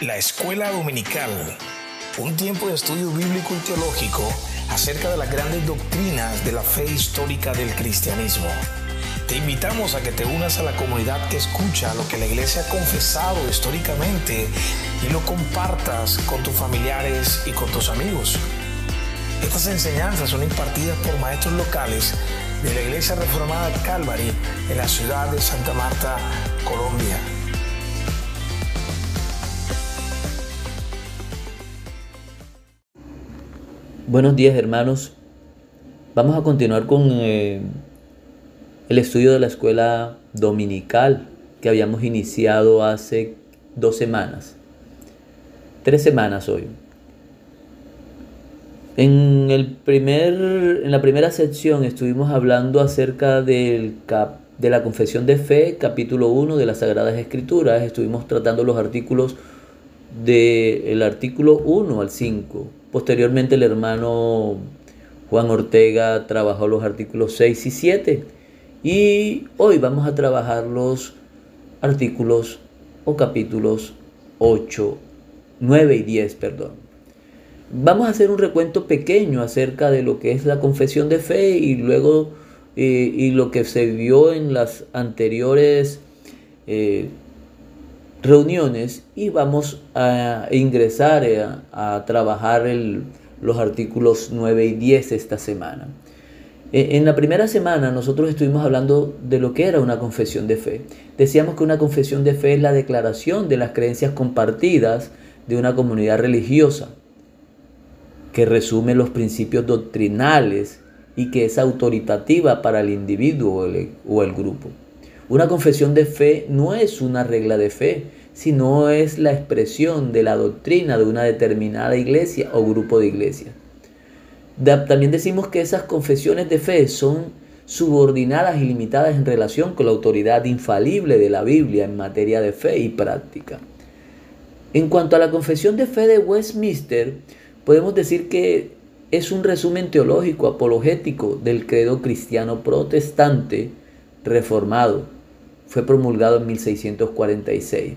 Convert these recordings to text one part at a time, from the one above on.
La Escuela Dominical, un tiempo de estudio bíblico y teológico acerca de las grandes doctrinas de la fe histórica del cristianismo. Te invitamos a que te unas a la comunidad que escucha lo que la iglesia ha confesado históricamente y lo compartas con tus familiares y con tus amigos. Estas enseñanzas son impartidas por maestros locales de la Iglesia Reformada Calvary en la ciudad de Santa Marta, Colombia. Buenos días hermanos. Vamos a continuar con eh, el estudio de la escuela dominical que habíamos iniciado hace dos semanas. Tres semanas hoy. En, el primer, en la primera sección estuvimos hablando acerca del de la confesión de fe, capítulo 1 de las Sagradas Escrituras. Estuvimos tratando los artículos del artículo 1 al 5. Posteriormente el hermano Juan Ortega trabajó los artículos 6 y 7. Y hoy vamos a trabajar los artículos o capítulos 8, 9 y 10, perdón. Vamos a hacer un recuento pequeño acerca de lo que es la confesión de fe y luego eh, y lo que se vio en las anteriores eh, reuniones y vamos a ingresar a, eh, a trabajar los artículos 9 y 10 esta semana. En la primera semana nosotros estuvimos hablando de lo que era una confesión de fe. Decíamos que una confesión de fe es la declaración de las creencias compartidas de una comunidad religiosa que resume los principios doctrinales y que es autoritativa para el individuo o el, grupo. Una confesión de fe no es una regla de fe, sino es la expresión de la doctrina de una determinada iglesia o grupo de iglesias. También decimos que esas confesiones de fe son subordinadas y limitadas en relación con la autoridad infalible de la Biblia en materia de fe y práctica. En cuanto a la confesión de fe de Westminster, podemos decir que es un resumen teológico apologético del credo cristiano protestante reformado. Fue promulgado en 1646.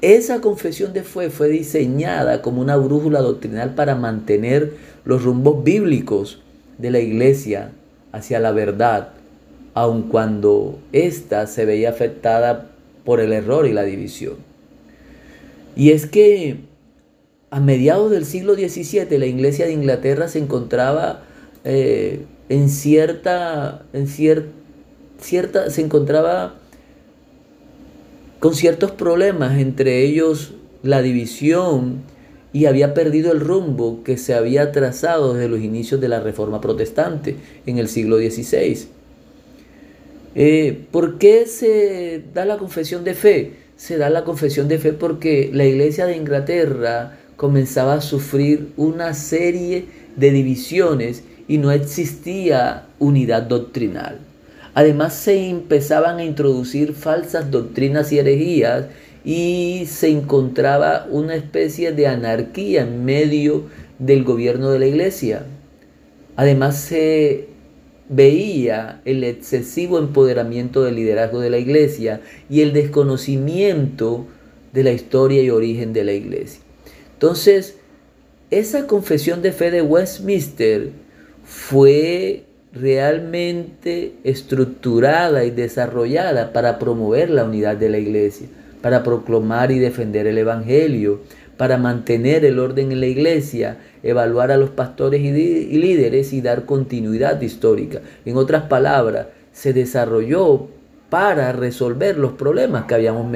Esa confesión de fe fue diseñada como una brújula doctrinal para mantener los rumbos bíblicos de la iglesia hacia la verdad, aun cuando ésta se veía afectada por el error y la división. Y es que a mediados del siglo XVII la iglesia de Inglaterra se encontraba eh, en cierta, en cierta, se encontraba con ciertos problemas, entre ellos la división, y había perdido el rumbo que se había trazado desde los inicios de la Reforma Protestante en el siglo XVI. Eh, ¿Por qué se da la confesión de fe? Se da la confesión de fe porque la iglesia de Inglaterra comenzaba a sufrir una serie de divisiones y no existía unidad doctrinal. Además se empezaban a introducir falsas doctrinas y herejías y se encontraba una especie de anarquía en medio del gobierno de la iglesia. Además se veía el excesivo empoderamiento del liderazgo de la iglesia y el desconocimiento de la historia y origen de la iglesia. Entonces, esa confesión de fe de Westminster fue realmente estructurada y desarrollada para promover la unidad de la iglesia, para proclamar y defender el Evangelio, para mantener el orden en la iglesia, evaluar a los pastores y, líderes y dar continuidad histórica. En otras palabras, se desarrolló para resolver los problemas que habíamos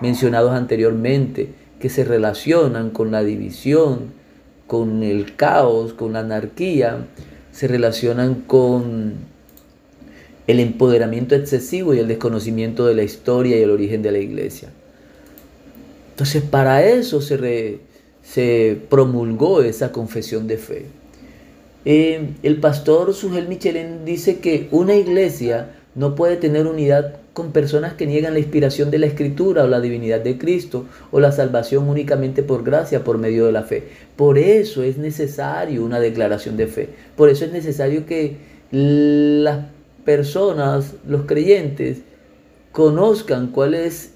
mencionado anteriormente que se relacionan con la división, con el caos, con la anarquía, se relacionan con el empoderamiento excesivo y el desconocimiento de la historia y el origen de la iglesia. Entonces, para eso se, se promulgó esa confesión de fe. Eh, el pastor Sugel Michelin dice que una iglesia no puede tener unidad con personas que niegan la inspiración de la escritura o la divinidad de Cristo o la salvación únicamente por gracia por medio de la fe. Por eso es necesario una declaración de fe. Por eso es necesario que las personas, los creyentes, conozcan cuál es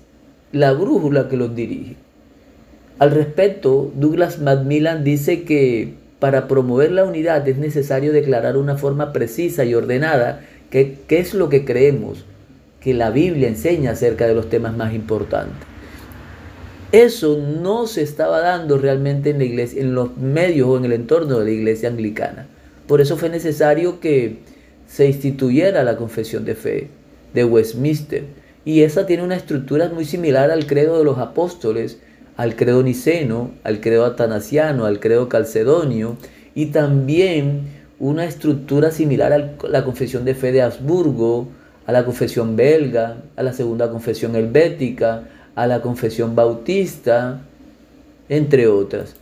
la brújula que los dirige. Al respecto, Douglas Macmillan dice que para promover la unidad es necesario declarar una forma precisa y ordenada qué es lo que creemos que la Biblia enseña acerca de los temas más importantes. Eso no se estaba dando realmente en la iglesia, en los medios o en el entorno de la iglesia anglicana. Por eso fue necesario que se instituyera la confesión de fe de Westminster. Y esa tiene una estructura muy similar al credo de los apóstoles, al credo niceno, al credo atanasiano, al credo calcedonio y también una estructura similar a la confesión de fe de Habsburgo, a la confesión belga, a la segunda confesión helvética, a la confesión bautista, entre otras.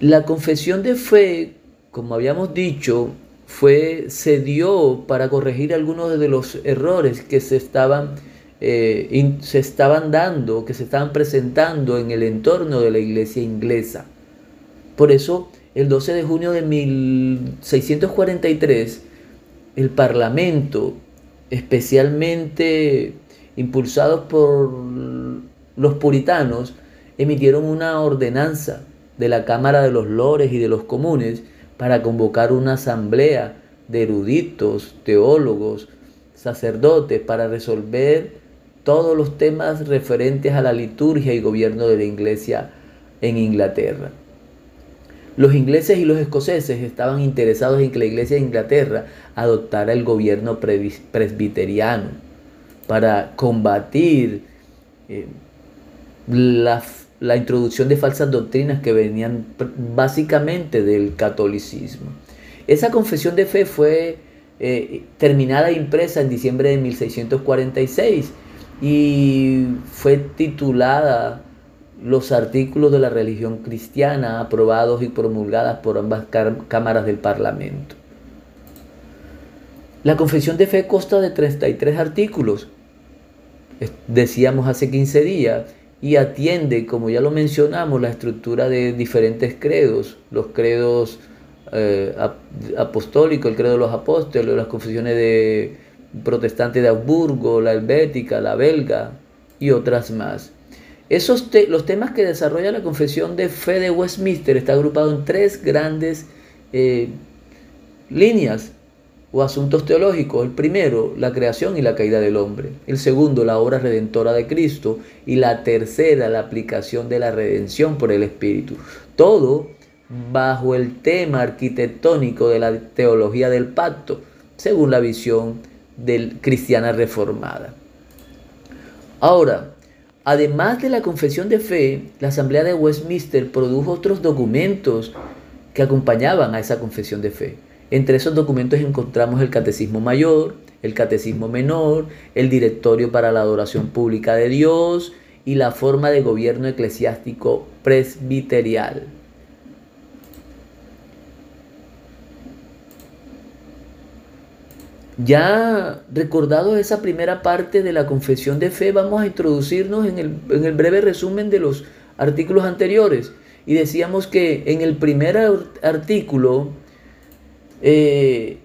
La confesión de fe, como habíamos dicho, fue, se dio para corregir algunos de los errores que se estaban, eh, se estaban dando, que se estaban presentando en el entorno de la iglesia inglesa. Por eso, el 12 de junio de 1643, el Parlamento, especialmente impulsados por los puritanos, emitieron una ordenanza de la Cámara de los Lores y de los Comunes para convocar una asamblea de eruditos, teólogos, sacerdotes para resolver todos los temas referentes a la liturgia y gobierno de la iglesia en Inglaterra. Los ingleses y los escoceses estaban interesados en que la iglesia de Inglaterra adoptara el gobierno presbiteriano para combatir eh, la, introducción de falsas doctrinas que venían básicamente del catolicismo. Esa confesión de fe fue eh, terminada e impresa en diciembre de 1646 y fue titulada Los artículos de la religión cristiana aprobados y promulgadas por ambas cámaras del Parlamento. La confesión de fe consta de 33 artículos decíamos hace 15 días, y atiende, como ya lo mencionamos, la estructura de diferentes credos, los credos eh, apostólicos, el credo de los apóstoles, las confesiones de protestantes de Augsburgo, la helvética, la belga y otras más. Esos los temas que desarrolla la confesión de fe de Westminster está agrupado en tres grandes eh, líneas o asuntos teológicos. El primero, la creación y la caída del hombre. El segundo, la obra redentora de Cristo. Y la tercera, la aplicación de la redención por el Espíritu. Todo bajo el tema arquitectónico de la teología del pacto, según la visión del cristiana reformada. Ahora, además de la confesión de fe, la Asamblea de Westminster produjo otros documentos que acompañaban a esa confesión de fe. Entre esos documentos encontramos el Catecismo Mayor, el Catecismo Menor, el Directorio para la Adoración Pública de Dios y la forma de gobierno eclesiástico presbiterial. Ya recordado esa primera parte de la confesión de fe, vamos a introducirnos en el, en el breve resumen de los artículos anteriores. Y decíamos que en el primer artículo eh,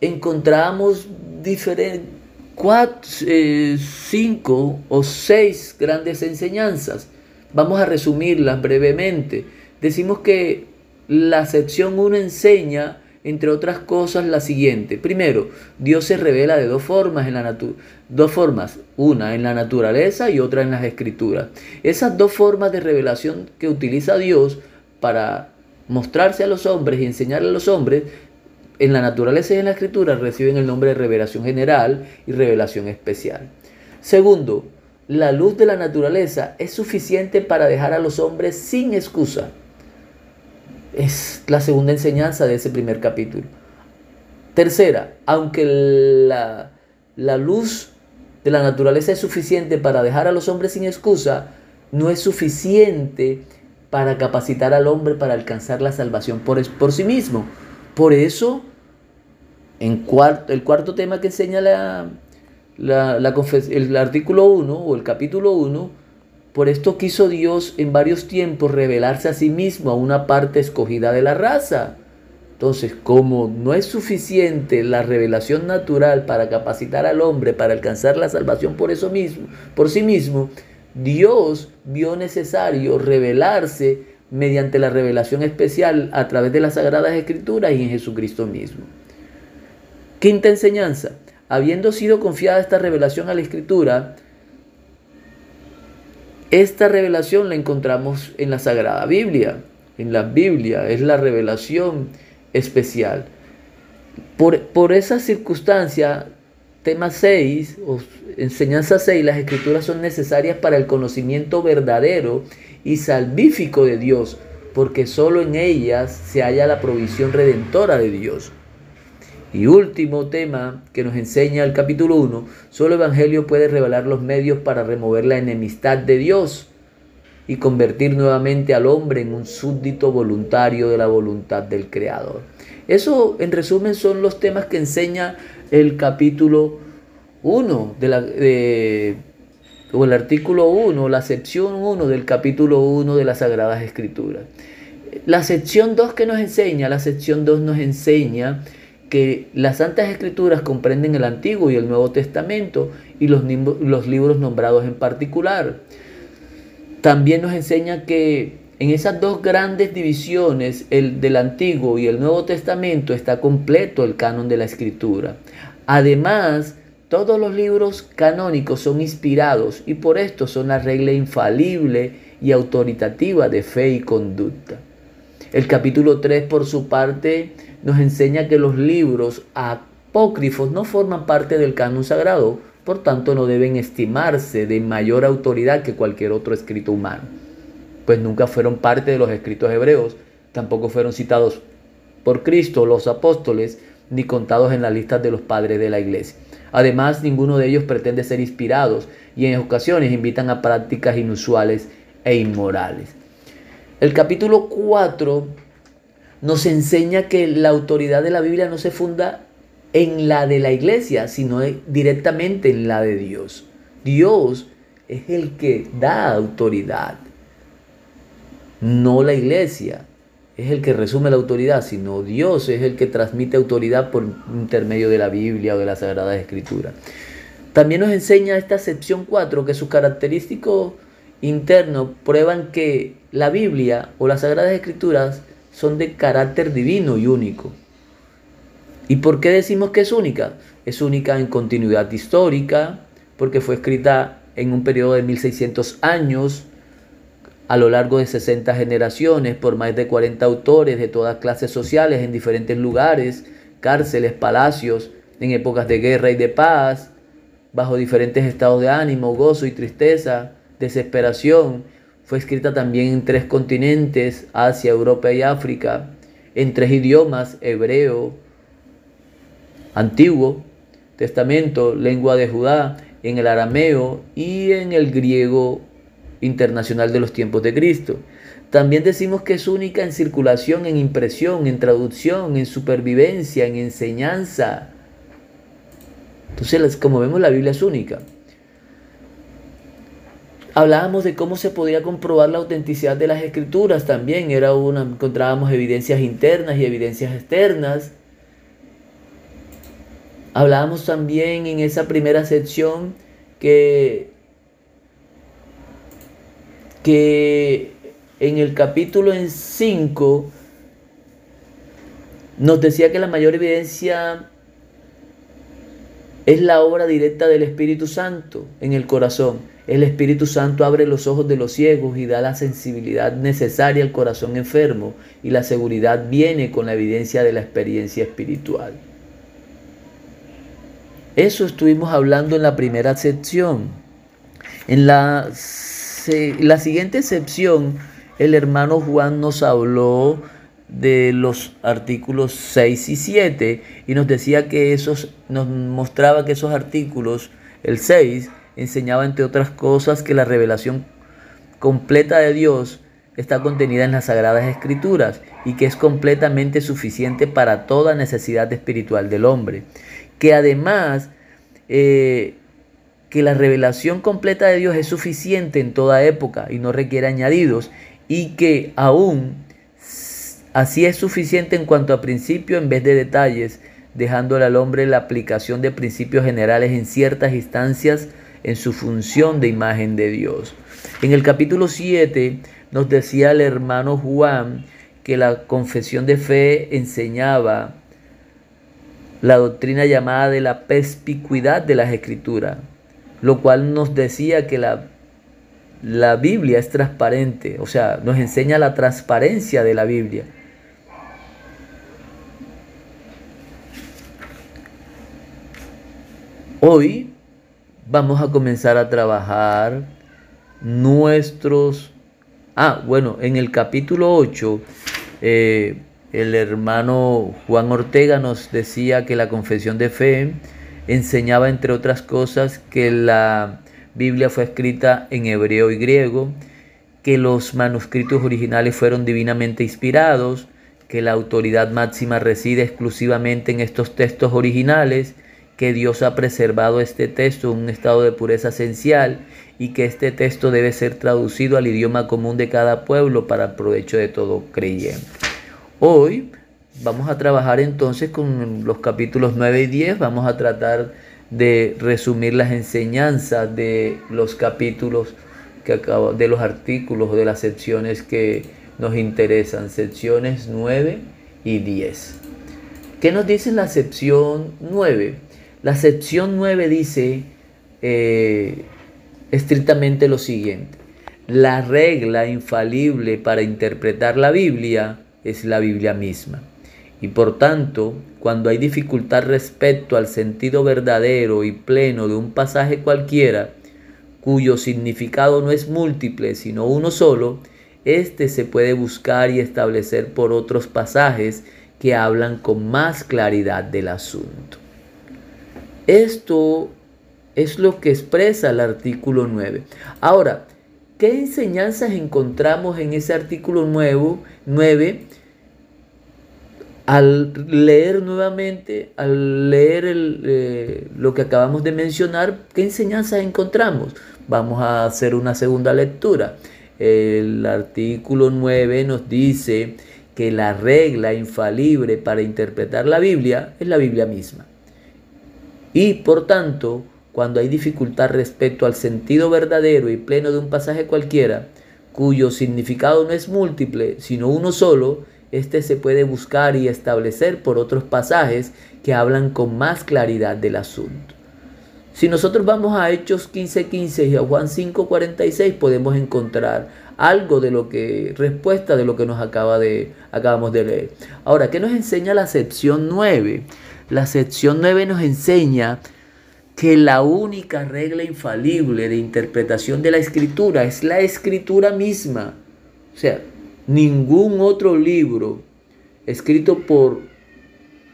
encontramos diferentes, cuatro, eh, cinco o seis grandes enseñanzas. Vamos a resumirlas brevemente. Decimos que la sección 1 enseña, entre otras cosas, la siguiente. Primero, Dios se revela de dos formas en la dos formas, una en la naturaleza y otra en las escrituras. Esas dos formas de revelación que utiliza Dios para mostrarse a los hombres y enseñarle a los hombres en la naturaleza y en la escritura reciben el nombre de revelación general y revelación especial. Segundo, la luz de la naturaleza es suficiente para dejar a los hombres sin excusa. Es la segunda enseñanza de ese primer capítulo. Tercera, aunque la, la luz de la naturaleza es suficiente para dejar a los hombres sin excusa, no es suficiente para capacitar al hombre para alcanzar la salvación por, por sí mismo. Por eso en el cuarto tema que enseña la, el artículo 1 o el capítulo 1, por esto quiso Dios en varios tiempos revelarse a sí mismo a una parte escogida de la raza. Entonces, como no es suficiente la revelación natural para capacitar al hombre para alcanzar la salvación por eso mismo, por sí mismo, Dios vio necesario revelarse mediante la revelación especial a través de las Sagradas Escrituras y en Jesucristo mismo. Quinta enseñanza. Habiendo sido confiada esta revelación a la Escritura, esta revelación la encontramos en la Sagrada Biblia. En la Biblia es la revelación especial. Por, por esa circunstancia, tema 6, o enseñanza 6, las escrituras son necesarias para el conocimiento verdadero y salvífico de Dios, porque solo en ellas se halla la provisión redentora de Dios. Y último tema que nos enseña el capítulo 1, solo el Evangelio puede revelar los medios para remover la enemistad de Dios y convertir nuevamente al hombre en un súbdito voluntario de la voluntad del Creador. Eso en resumen son los temas que enseña el capítulo 1 de la, o el artículo 1, la sección 1 del capítulo 1 de las Sagradas Escrituras. La sección 2 que nos enseña, la sección 2 nos enseña que las Santas Escrituras comprenden el Antiguo y el Nuevo Testamento y los, libros nombrados en particular. También nos enseña que en esas dos grandes divisiones, el del Antiguo y el Nuevo Testamento, está completo el canon de la Escritura. Además, todos los libros canónicos son inspirados y por esto son la regla infalible y autoritativa de fe y conducta. El capítulo 3, por su parte, nos enseña que los libros apócrifos no forman parte del canon sagrado, por tanto no deben estimarse de mayor autoridad que cualquier otro escrito humano pues nunca fueron parte de los escritos hebreos, tampoco fueron citados por Cristo los apóstoles, ni contados en las listas de los padres de la iglesia. Además, ninguno de ellos pretende ser inspirados y en ocasiones invitan a prácticas inusuales e inmorales. El capítulo 4 nos enseña que la autoridad de la Biblia no se funda en la de la iglesia, sino directamente en la de Dios. Dios es el que da autoridad no la iglesia es el que resume la autoridad, sino Dios es el que transmite autoridad por intermedio de la Biblia o de la Sagrada Escritura. También nos enseña esta sección 4 que sus característicos internos prueban que la Biblia o las Sagradas Escrituras son de carácter divino y único. ¿Y por qué decimos que es única? Es única en continuidad histórica, porque fue escrita en un periodo de 1600 años, a lo largo de 60 generaciones por más de 40 autores de todas clases sociales en diferentes lugares, cárceles, palacios, en épocas de guerra y de paz, bajo diferentes estados de ánimo, gozo y tristeza, desesperación. Fue escrita también en tres continentes, Asia, Europa y África, en tres idiomas, hebreo, antiguo, testamento, lengua de Judá, en el arameo y en el griego internacional de los tiempos de Cristo. También decimos que es única en circulación, en impresión, en traducción, en supervivencia, en enseñanza. Entonces, como vemos, la Biblia es única. Hablábamos de cómo se podía comprobar la autenticidad de las escrituras también. Era una, encontrábamos evidencias internas y evidencias externas. Hablábamos también en esa primera sección que que en el capítulo 5 nos decía que la mayor evidencia es la obra directa del Espíritu Santo en el corazón. El Espíritu Santo abre los ojos de los ciegos y da la sensibilidad necesaria al corazón enfermo y la seguridad viene con la evidencia de la experiencia espiritual. Eso estuvimos hablando en la primera sección. En la la siguiente sección, el hermano Juan nos habló de los artículos 6 y 7 y nos decía que esos, nos mostraba que esos artículos, el 6, enseñaba entre otras cosas que la revelación completa de Dios está contenida en las Sagradas Escrituras y que es completamente suficiente para toda necesidad espiritual del hombre. Que además eh, que la revelación completa de Dios es suficiente en toda época y no requiere añadidos y que aún así es suficiente en cuanto a principio en vez de detalles, dejándole al hombre la aplicación de principios generales en ciertas instancias en su función de imagen de Dios. En el capítulo 7 nos decía el hermano Juan que la confesión de fe enseñaba la doctrina llamada de la perspicuidad de las escrituras, lo cual nos decía que la, la Biblia es transparente, o sea, nos enseña la transparencia de la Biblia. Hoy vamos a comenzar a trabajar nuestros... Ah, bueno, en el capítulo 8, eh, el hermano Juan Ortega nos decía que la confesión de fe enseñaba, entre otras cosas, que la Biblia fue escrita en hebreo y griego, que los manuscritos originales fueron divinamente inspirados, que la autoridad máxima reside exclusivamente en estos textos originales, que Dios ha preservado este texto en un estado de pureza esencial y que este texto debe ser traducido al idioma común de cada pueblo para el provecho de todo creyente. Hoy vamos a trabajar entonces con los capítulos 9 y 10, vamos a tratar de resumir las enseñanzas de los capítulos que acabo, de los artículos de las secciones que nos interesan, secciones 9 y 10. ¿Qué nos dice la sección 9? La sección 9 dice eh, estrictamente lo siguiente. La regla infalible para interpretar la Biblia es la Biblia misma. Y por tanto, cuando hay dificultad respecto al sentido verdadero y pleno de un pasaje cualquiera, cuyo significado no es múltiple, sino uno solo, éste se puede buscar y establecer por otros pasajes que hablan con más claridad del asunto. Esto es lo que expresa el artículo 9. Ahora, ¿qué enseñanzas encontramos en ese artículo 9? al leer nuevamente, al leer eh, lo que acabamos de mencionar, ¿qué enseñanzas encontramos? Vamos a hacer una segunda lectura. El artículo 9 nos dice que la regla infalible para interpretar la Biblia es la Biblia misma. Y por tanto, cuando hay dificultad respecto al sentido verdadero y pleno de un pasaje cualquiera, cuyo significado no es múltiple, sino uno solo, este se puede buscar y establecer por otros pasajes que hablan con más claridad del asunto. Si nosotros vamos a Hechos 15:15 y a Juan 5:46 podemos encontrar algo de lo que respuesta de lo que nos acaba de acabamos de leer. Ahora, ¿qué nos enseña la sección 9? La sección 9 nos enseña que la única regla infalible de interpretación de la escritura es la escritura misma. O sea, ningún otro libro escrito por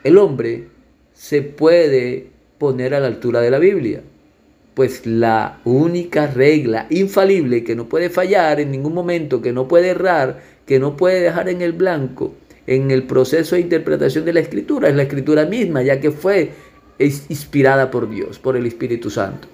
el hombre se puede poner a la altura de la Biblia. Pues la única regla infalible que no puede fallar en ningún momento, que no puede errar, que no puede dejar en el blanco, en el proceso de interpretación de la escritura. Es la escritura misma, ya que fue inspirada por Dios, por el Espíritu Santo.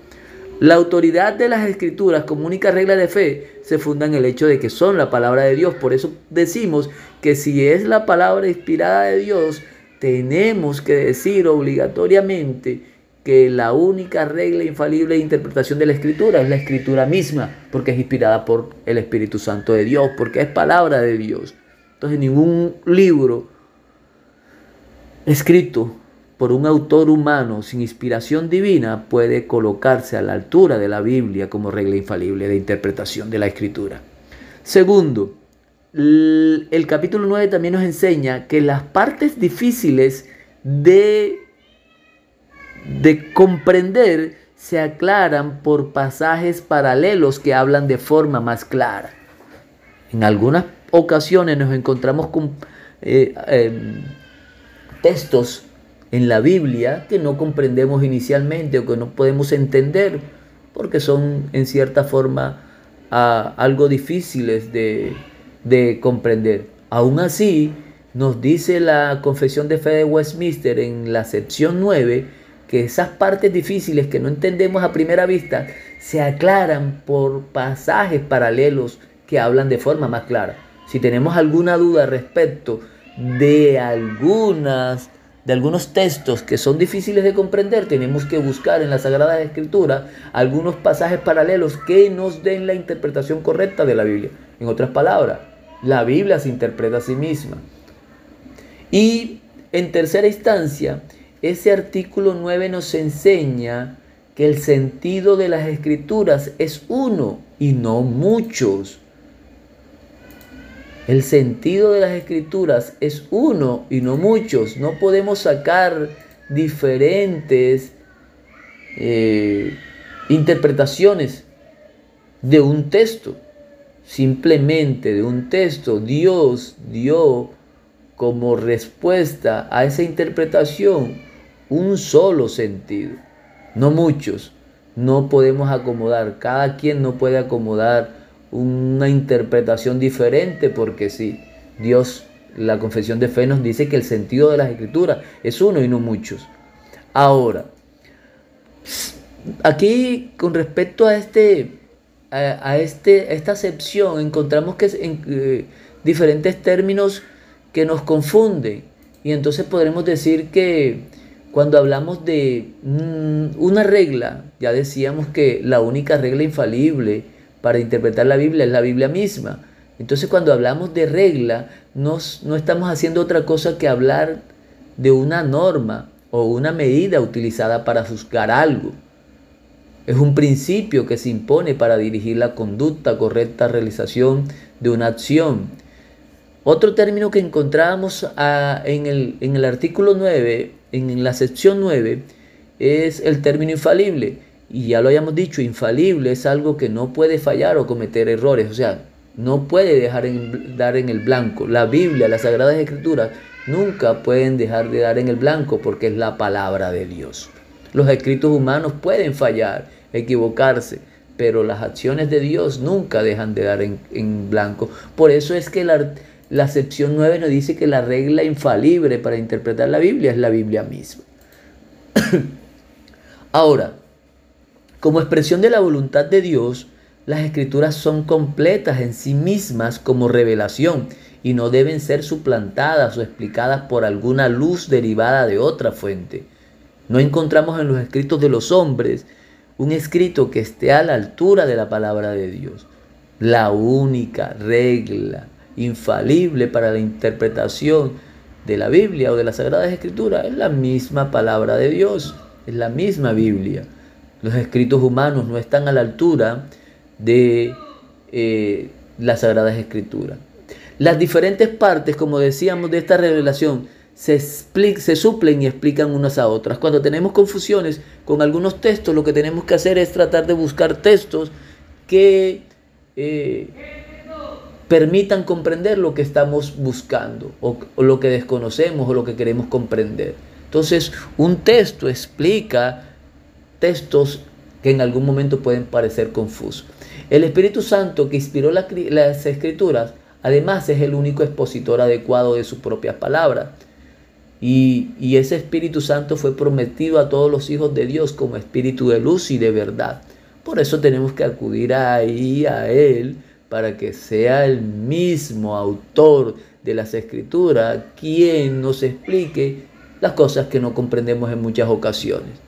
La autoridad de las escrituras como única regla de fe se funda en el hecho de que son la palabra de Dios. Por eso decimos que si es la palabra inspirada de Dios, tenemos que decir obligatoriamente que la única regla infalible de interpretación de la escritura es la escritura misma, porque es inspirada por el Espíritu Santo de Dios, porque es palabra de Dios. Entonces ningún libro escrito por un autor humano sin inspiración divina puede colocarse a la altura de la Biblia como regla infalible de interpretación de la escritura. Segundo, el capítulo 9 también nos enseña que las partes difíciles de, de comprender se aclaran por pasajes paralelos que hablan de forma más clara. En algunas ocasiones nos encontramos con eh, em, textos en la Biblia que no comprendemos inicialmente o que no podemos entender porque son en cierta forma algo difíciles de, de comprender. Aún así, nos dice la Confesión de Fe de Westminster en la sección 9 que esas partes difíciles que no entendemos a primera vista se aclaran por pasajes paralelos que hablan de forma más clara. Si tenemos alguna duda respecto de algunas de algunos textos que son difíciles de comprender, tenemos que buscar en la Sagrada Escritura algunos pasajes paralelos que nos den la interpretación correcta de la Biblia. En otras palabras, la Biblia se interpreta a sí misma. Y en tercera instancia, ese artículo 9 nos enseña que el sentido de las escrituras es uno y no muchos. El sentido de las escrituras es uno y no muchos. No podemos sacar diferentes eh, interpretaciones de un texto. Simplemente de un texto Dios dio como respuesta a esa interpretación un solo sentido, no muchos. No podemos acomodar, cada quien no puede acomodar una interpretación diferente porque sí, Dios, la confesión de fe nos dice que el sentido de las escrituras es uno y no muchos. Ahora, aquí con respecto a este, a, este, esta acepción encontramos que en eh, diferentes términos que nos confunden y entonces podremos decir que cuando hablamos de mm, una regla, ya decíamos que la única regla infalible para interpretar la Biblia es la Biblia misma. Entonces cuando hablamos de regla, no estamos haciendo otra cosa que hablar de una norma o una medida utilizada para juzgar algo. Es un principio que se impone para dirigir la conducta, correcta realización de una acción. Otro término que encontrábamos ah, en, el, en el artículo 9, en la sección 9, es el término infalible y ya lo hayamos dicho, infalible es algo que no puede fallar o cometer errores, o sea, no puede dejar en, dar en el blanco. La Biblia, las Sagradas Escrituras, nunca pueden dejar de dar en el blanco porque es la palabra de Dios. Los escritos humanos pueden fallar, equivocarse, pero las acciones de Dios nunca dejan de dar en, blanco. Por eso es que la, la sección 9 nos dice que la regla infalible para interpretar la Biblia es la Biblia misma. Ahora, como expresión de la voluntad de Dios, las escrituras son completas en sí mismas como revelación y no deben ser suplantadas o explicadas por alguna luz derivada de otra fuente. No encontramos en los escritos de los hombres un escrito que esté a la altura de la palabra de Dios. La única regla infalible para la interpretación de la Biblia o de las Sagradas Escrituras es la misma palabra de Dios, es la misma Biblia. Los escritos humanos no están a la altura de eh, las Sagradas Escrituras. Las diferentes partes, como decíamos, de esta revelación se, se suplen y explican unas a otras. Cuando tenemos confusiones con algunos textos, lo que tenemos que hacer es tratar de buscar textos que eh, permitan comprender lo que estamos buscando o, lo que desconocemos o lo que queremos comprender. Entonces, un texto explica textos que en algún momento pueden parecer confusos. El Espíritu Santo que inspiró las escrituras, además es el único expositor adecuado de sus propias palabras. Y, y, ese Espíritu Santo fue prometido a todos los hijos de Dios como Espíritu de luz y de verdad. Por eso tenemos que acudir ahí a Él para que sea el mismo autor de las escrituras quien nos explique las cosas que no comprendemos en muchas ocasiones.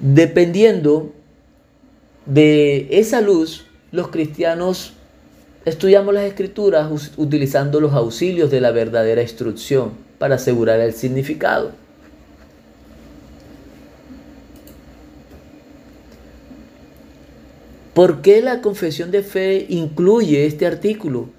Dependiendo de esa luz, los cristianos estudiamos las escrituras utilizando los auxilios de la verdadera instrucción para asegurar el significado. ¿Por qué la confesión de fe incluye este artículo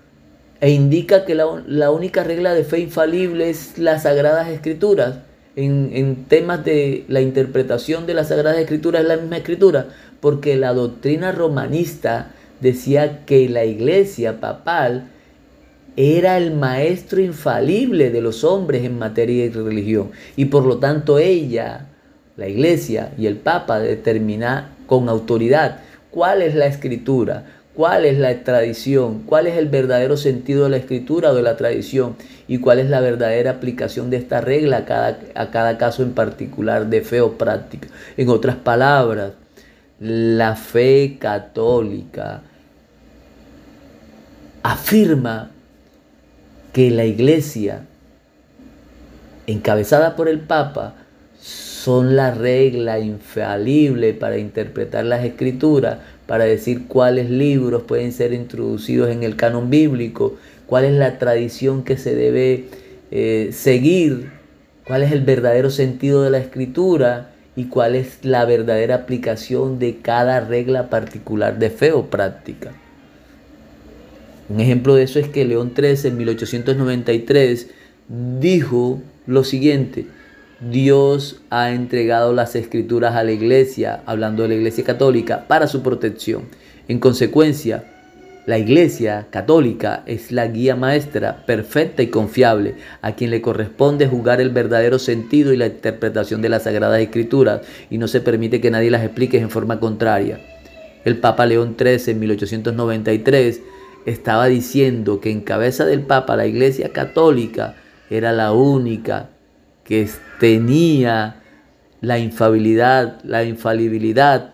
e indica que la, la única regla de fe infalible es las sagradas escrituras? En, temas de la interpretación de la Sagrada Escritura es la misma escritura, porque la doctrina romanista decía que la iglesia papal era el maestro infalible de los hombres en materia de religión. Y por lo tanto ella, la iglesia y el papa determinan con autoridad cuál es la escritura, cuál es la tradición, cuál es el verdadero sentido de la escritura o de la tradición y cuál es la verdadera aplicación de esta regla a cada, a cada caso en particular de fe o práctica. En otras palabras, la fe católica afirma que la iglesia encabezada por el Papa, son la regla infalible para interpretar las escrituras, para decir cuáles libros pueden ser introducidos en el canon bíblico, cuál es la tradición que se debe eh, seguir, cuál es el verdadero sentido de la escritura y cuál es la verdadera aplicación de cada regla particular de fe o práctica. Un ejemplo de eso es que León XIII en 1893 dijo lo siguiente, Dios ha entregado las escrituras a la iglesia, hablando de la iglesia católica, para su protección. En consecuencia, la iglesia católica es la guía maestra perfecta y confiable, a quien le corresponde jugar el verdadero sentido y la interpretación de las sagradas escrituras y no se permite que nadie las explique en forma contraria. El Papa León XIII en 1893 estaba diciendo que en cabeza del Papa la iglesia católica era la única que tenía la infabilidad, la infalibilidad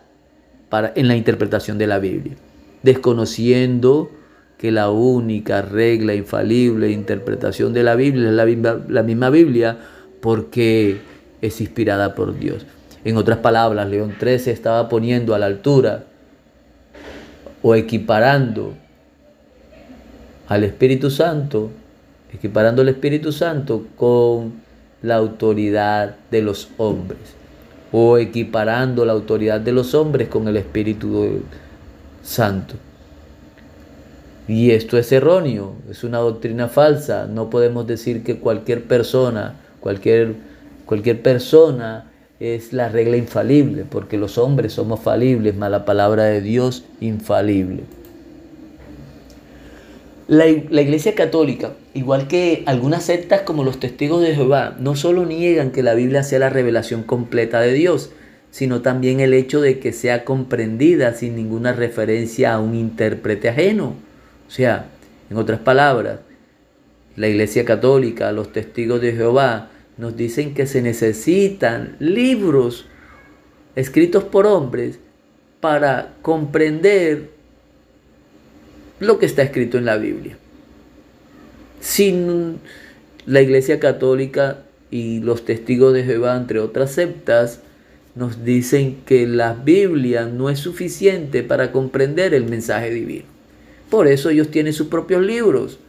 para, en la interpretación de la Biblia, desconociendo que la única regla infalible de interpretación de la Biblia es la, la misma Biblia porque es inspirada por Dios. En otras palabras, León XIII estaba poniendo a la altura o equiparando al Espíritu Santo, equiparando al Espíritu Santo con la autoridad de los hombres o equiparando la autoridad de los hombres con el Espíritu Santo. Y esto es erróneo, es una doctrina falsa. No podemos decir que cualquier persona, cualquier, cualquier persona es la regla infalible, porque los hombres somos falibles, mas la palabra de Dios infalible. La, Iglesia Católica, igual que algunas sectas como los testigos de Jehová, no solo niegan que la Biblia sea la revelación completa de Dios, sino también el hecho de que sea comprendida sin ninguna referencia a un intérprete ajeno. O sea, en otras palabras, la Iglesia Católica, los testigos de Jehová, nos dicen que se necesitan libros escritos por hombres para comprender lo que está escrito en la Biblia. Sin la Iglesia Católica y los testigos de Jehová, entre otras sectas, nos dicen que la Biblia no es suficiente para comprender el mensaje divino. Por eso ellos tienen sus propios libros.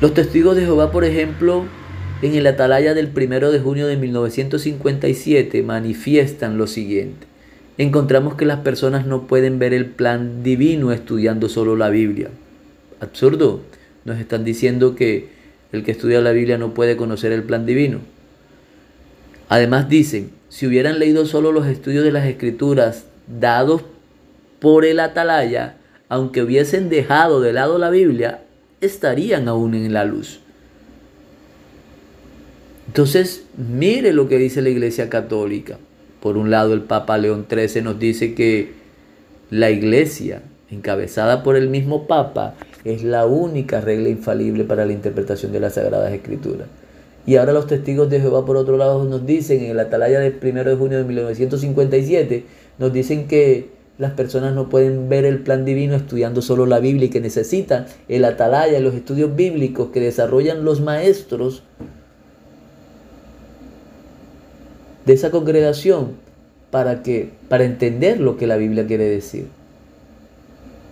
Los testigos de Jehová, por ejemplo, en el atalaya del 1 de junio de 1957 manifiestan lo siguiente encontramos que las personas no pueden ver el plan divino estudiando solo la Biblia. Absurdo. Nos están diciendo que el que estudia la Biblia no puede conocer el plan divino. Además dicen, si hubieran leído solo los estudios de las escrituras dados por el atalaya, aunque hubiesen dejado de lado la Biblia, estarían aún en la luz. Entonces, mire lo que dice la Iglesia Católica. Por un lado, el Papa León XIII nos dice que la iglesia, encabezada por el mismo Papa, es la única regla infalible para la interpretación de las Sagradas Escrituras. Y ahora los testigos de Jehová, por otro lado, nos dicen en el atalaya del 1 de junio de 1957, nos dicen que las personas no pueden ver el plan divino estudiando solo la Biblia y que necesitan el atalaya, los estudios bíblicos que desarrollan los maestros de esa congregación para que para entender lo que la Biblia quiere decir.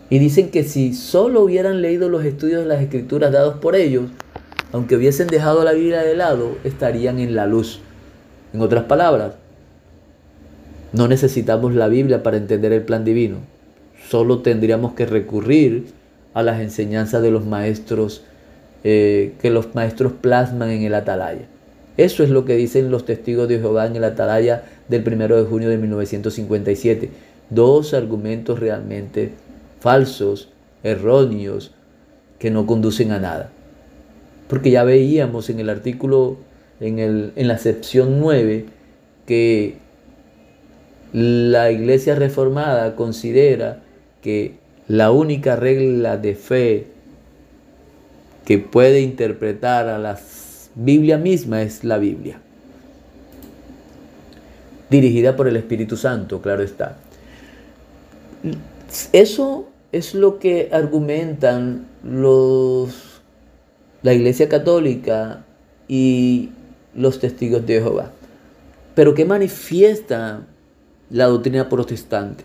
Y dicen que si solo hubieran leído los estudios de las escrituras dados por ellos, aunque hubiesen dejado la Biblia de lado, estarían en la luz. En otras palabras, no necesitamos la Biblia para entender el plan divino. Solo tendríamos que recurrir a las enseñanzas de los maestros eh, que los maestros plasman en el atalaya. Eso es lo que dicen los testigos de Jehová en el atalaya del 1 de junio de 1957. Dos argumentos realmente falsos, erróneos, que no conducen a nada. Porque ya veíamos en el artículo, en, el, en la sección 9, que la iglesia reformada considera que la única regla de fe que puede interpretar a las Biblia misma es la Biblia. Dirigida por el Espíritu Santo, claro está. Eso es lo que argumentan los la Iglesia Católica y los testigos de Jehová. Pero ¿qué manifiesta la doctrina protestante?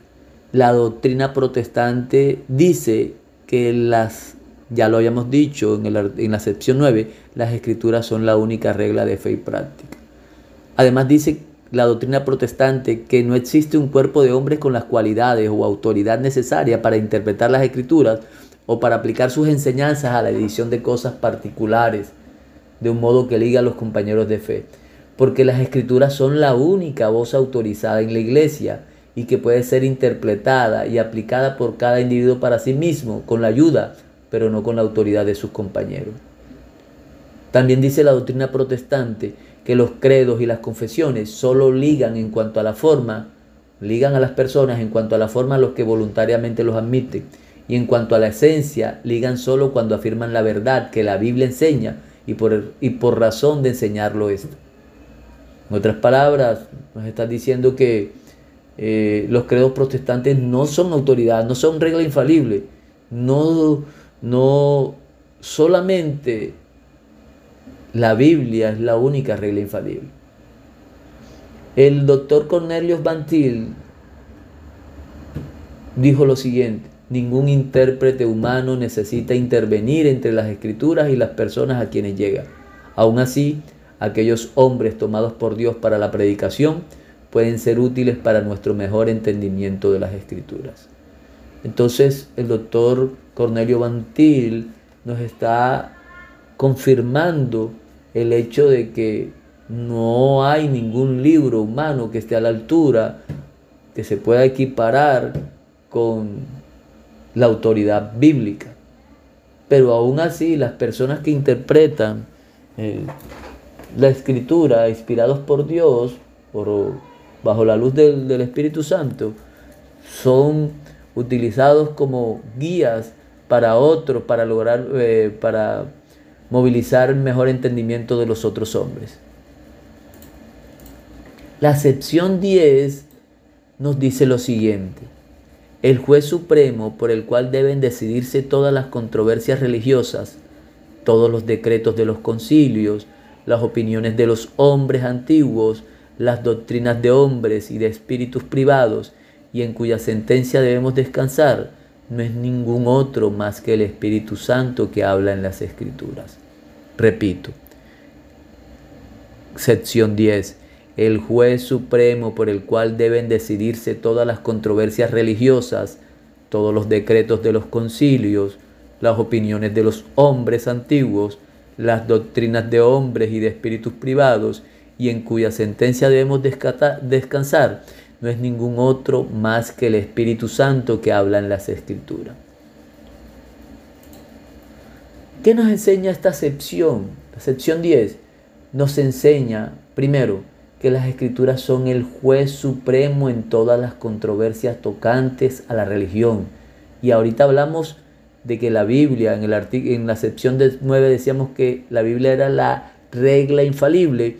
La doctrina protestante dice que las, ya lo habíamos dicho en, la sección 9, las escrituras son la única regla de fe y práctica. Además dice la doctrina protestante que no existe un cuerpo de hombres con las cualidades o autoridad necesaria para interpretar las escrituras o para aplicar sus enseñanzas a la edición de cosas particulares de un modo que liga a los compañeros de fe. Porque las escrituras son la única voz autorizada en la iglesia y que puede ser interpretada y aplicada por cada individuo para sí mismo, con la ayuda, pero no con la autoridad de sus compañeros. También dice la doctrina protestante que los credos y las confesiones solo ligan en cuanto a la forma, ligan a las personas en cuanto a la forma a los que voluntariamente los admiten, y en cuanto a la esencia, ligan solo cuando afirman la verdad que la Biblia enseña y por, y por razón de enseñarlo esto. En otras palabras, nos está diciendo que eh, los credos protestantes no son autoridad, no son regla infalible, no, no solamente la Biblia es la única regla infalible. El doctor Cornelius Bantil dijo lo siguiente, ningún intérprete humano necesita intervenir entre las escrituras y las personas a quienes llega. Aún así, aquellos hombres tomados por Dios para la predicación pueden ser útiles para nuestro mejor entendimiento de las escrituras. Entonces, el doctor Cornelio Bantil nos está confirmando el hecho de que no hay ningún libro humano que esté a la altura, que se pueda equiparar con la autoridad bíblica. Pero aún así, las personas que interpretan eh, la escritura, inspirados por Dios, por, bajo la luz del, Espíritu Santo, son utilizados como guías para otros, para lograr, eh, para movilizar mejor entendimiento de los otros hombres. La sección 10 nos dice lo siguiente. El juez supremo por el cual deben decidirse todas las controversias religiosas, todos los decretos de los concilios, las opiniones de los hombres antiguos, las doctrinas de hombres y de espíritus privados, y en cuya sentencia debemos descansar, no es ningún otro más que el Espíritu Santo que habla en las Escrituras. Repito, sección 10. El juez supremo por el cual deben decidirse todas las controversias religiosas, todos los decretos de los concilios, las opiniones de los hombres antiguos, las doctrinas de hombres y de espíritus privados, y en cuya sentencia debemos descansar, no es ningún otro más que el Espíritu Santo que habla en las Escrituras. ¿Qué nos enseña esta sección? La sección 10 nos enseña, primero, que las escrituras son el juez supremo en todas las controversias tocantes a la religión. Y ahorita hablamos de que la Biblia, en, el en la sección 9 decíamos que la Biblia era la regla infalible.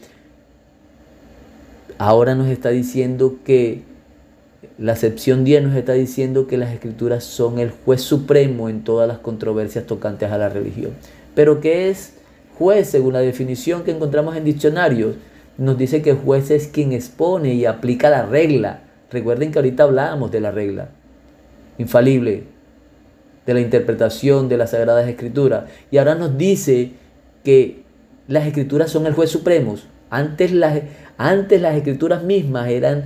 Ahora nos está diciendo que la sección 10 nos está diciendo que las escrituras son el juez supremo en todas las controversias tocantes a la religión. Pero ¿qué es juez según la definición que encontramos en diccionarios? Nos dice que juez es quien expone y aplica la regla. Recuerden que ahorita hablábamos de la regla infalible, de la interpretación de las Sagradas Escrituras. Y ahora nos dice que las escrituras son el juez supremo. Antes las, antes las escrituras mismas eran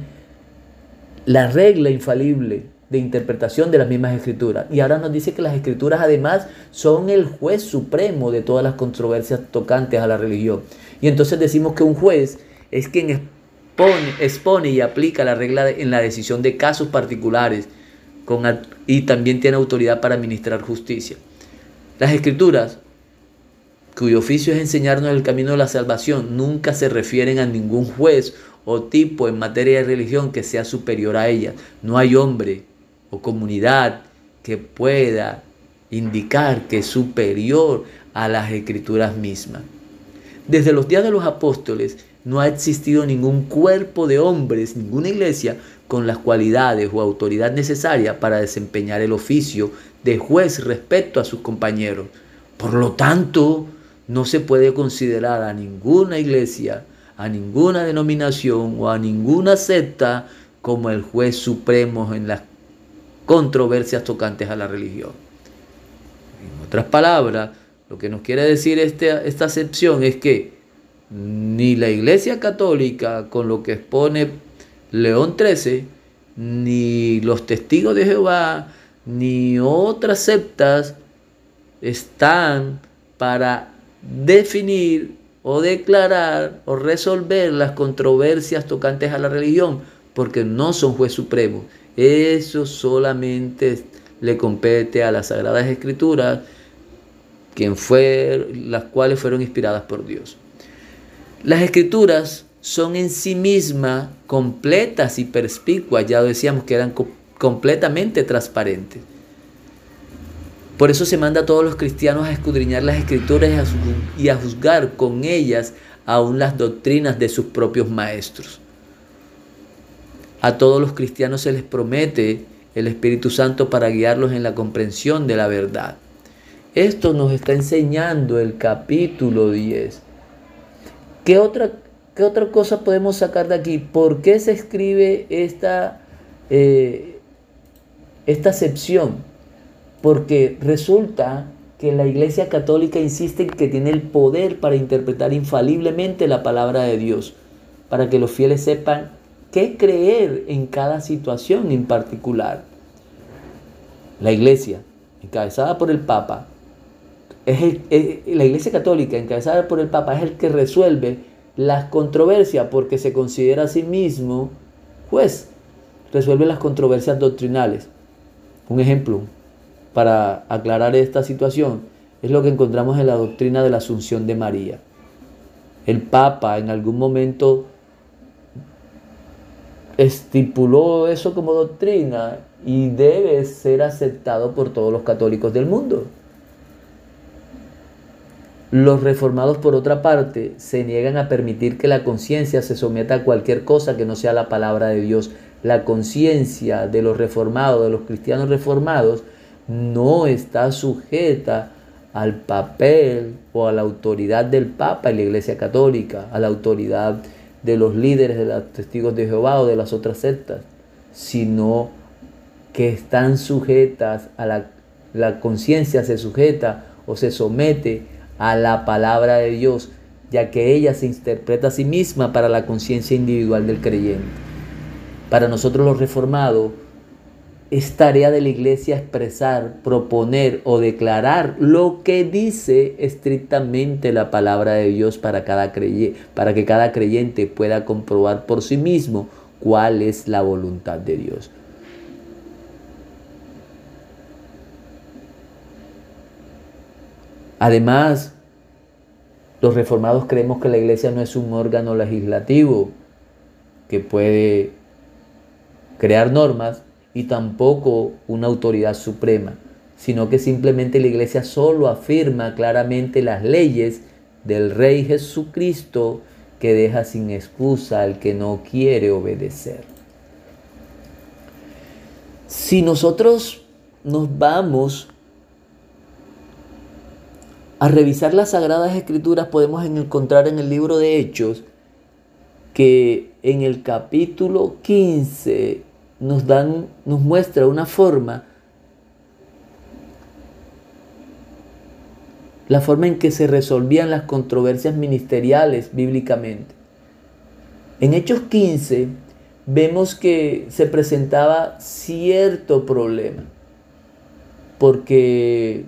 la regla infalible de interpretación de las mismas escrituras. Y ahora nos dice que las escrituras además son el juez supremo de todas las controversias tocantes a la religión. Y entonces decimos que un juez es quien expone, expone y aplica la regla en la decisión de casos particulares con, y también tiene autoridad para administrar justicia. Las escrituras, cuyo oficio es enseñarnos el camino de la salvación, nunca se refieren a ningún juez o tipo en materia de religión que sea superior a ella. No hay hombre o comunidad que pueda indicar que es superior a las escrituras mismas. Desde los días de los apóstoles no ha existido ningún cuerpo de hombres, ninguna iglesia con las cualidades o autoridad necesaria para desempeñar el oficio de juez respecto a sus compañeros. Por lo tanto, no se puede considerar a ninguna iglesia, a ninguna denominación o a ninguna secta como el juez supremo en las controversias tocantes a la religión. En otras palabras, lo que nos quiere decir este, esta acepción es que ni la Iglesia Católica, con lo que expone León XIII, ni los testigos de Jehová, ni otras sectas están para definir o declarar o resolver las controversias tocantes a la religión, porque no son juez supremo. Eso solamente le compete a las Sagradas Escrituras, quien fue, las cuales fueron inspiradas por Dios. Las Escrituras son en sí mismas completas y perspicuas, ya decíamos que eran completamente transparentes. Por eso se manda a todos los cristianos a escudriñar las escrituras y a juzgar con ellas aún las doctrinas de sus propios maestros. A todos los cristianos se les promete el Espíritu Santo para guiarlos en la comprensión de la verdad. Esto nos está enseñando el capítulo 10. ¿Qué otra, qué otra cosa podemos sacar de aquí? ¿Por qué se escribe esta, eh, esta sección? Porque resulta que la Iglesia Católica insiste en que tiene el poder para interpretar infaliblemente la palabra de Dios, para que los fieles sepan qué creer en cada situación en particular. La Iglesia, encabezada por el Papa, es la Iglesia Católica, encabezada por el Papa, es el que resuelve las controversias porque se considera a sí mismo juez, resuelve las controversias doctrinales. Un ejemplo, para aclarar esta situación es lo que encontramos en la doctrina de la Asunción de María. El Papa en algún momento estipuló eso como doctrina y debe ser aceptado por todos los católicos del mundo. Los reformados, por otra parte, se niegan a permitir que la conciencia se someta a cualquier cosa que no sea la palabra de Dios. La conciencia de los reformados, de los cristianos reformados, no está sujeta al papel o a la autoridad del Papa en la Iglesia Católica, a la autoridad de los líderes de los testigos de Jehová o de las otras sectas, sino que están sujetas a la, la conciencia se sujeta o se somete a la palabra de Dios, ya que ella se interpreta a sí misma para la conciencia individual del creyente. Para nosotros los reformados, es tarea de la iglesia expresar, proponer o declarar lo que dice estrictamente la palabra de Dios para, cada para que cada creyente pueda comprobar por sí mismo cuál es la voluntad de Dios. Además, los reformados creemos que la iglesia no es un órgano legislativo que puede crear normas, y tampoco una autoridad suprema, sino que simplemente la iglesia solo afirma claramente las leyes del Rey Jesucristo que deja sin excusa al que no quiere obedecer. Si nosotros nos vamos a revisar las Sagradas Escrituras, podemos encontrar en el libro de Hechos que en el capítulo 15 nos, dan, nos muestra una forma, la forma en que se resolvían las controversias ministeriales bíblicamente. En Hechos 15 vemos que se presentaba cierto problema, porque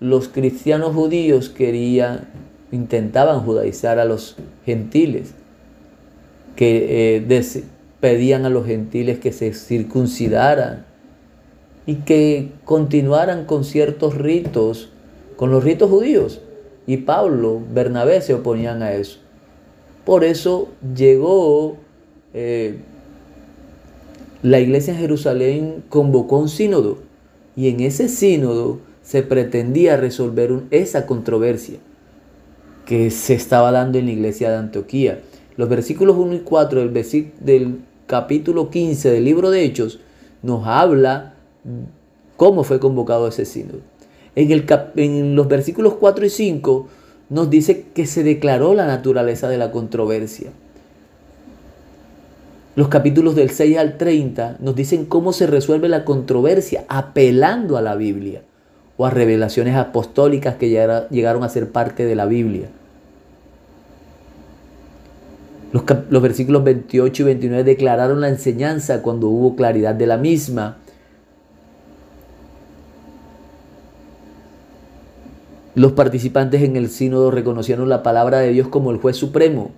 los cristianos judíos querían, intentaban judaizar a los gentiles, que eh, pedían a los gentiles que se circuncidaran y que continuaran con ciertos ritos, con los ritos judíos. Y Pablo, Bernabé se oponían a eso. Por eso llegó eh, la iglesia en Jerusalén, convocó un sínodo y en ese sínodo se pretendía resolver esa controversia que se estaba dando en la iglesia de Antioquía. Los versículos 1 y 4 del, del capítulo 15 del libro de Hechos nos habla cómo fue convocado ese sínodo. En, el en los versículos 4 y 5 nos dice que se declaró la naturaleza de la controversia. Los capítulos del 6 al 30 nos dicen cómo se resuelve la controversia apelando a la Biblia o a revelaciones apostólicas que llegaron a ser parte de la Biblia. Los, los, versículos 28 y 29 declararon la enseñanza cuando hubo claridad de la misma. Los participantes en el sínodo reconocieron la palabra de Dios como el juez supremo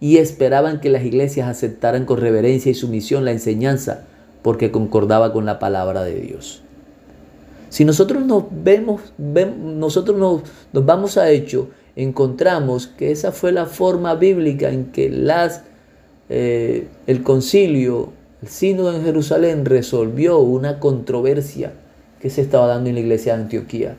y esperaban que las iglesias aceptaran con reverencia y sumisión la enseñanza porque concordaba con la palabra de Dios. Si nosotros nos vemos, nosotros nos, nos, vamos a hecho, encontramos que esa fue la forma bíblica en que las, eh, el concilio, el sínodo en Jerusalén resolvió una controversia que se estaba dando en la iglesia de Antioquía.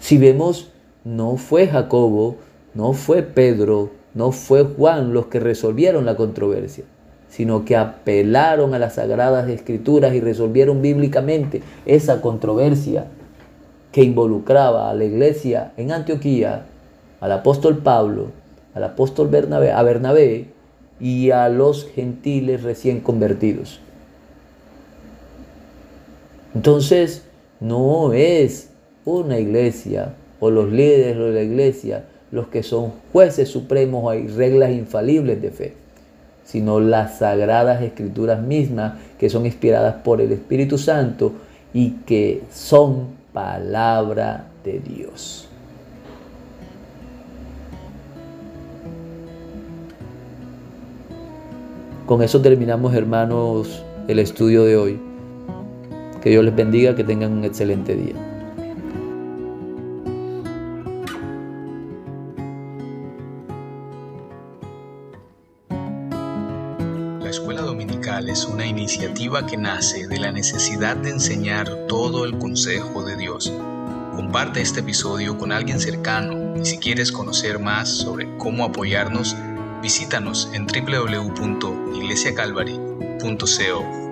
Si vemos, no fue Jacobo, no fue Pedro, no fue Juan los que resolvieron la controversia, sino que apelaron a las sagradas escrituras y resolvieron bíblicamente esa controversia que involucraba a la iglesia en Antioquía, al apóstol Pablo, al apóstol Bernabé, y a los gentiles recién convertidos. Entonces, no es una iglesia o los líderes de la iglesia los que son jueces supremos hay reglas infalibles de fe, sino las sagradas escrituras mismas que son inspiradas por el Espíritu Santo y que son palabra de Dios. Con eso terminamos, hermanos, el estudio de hoy. Que Dios les bendiga, que tengan un excelente día. Iniciativa que nace de la necesidad de enseñar todo el consejo de Dios. Comparte este episodio con alguien cercano y si quieres conocer más sobre cómo apoyarnos, visítanos en www.iglesiacalvary.co.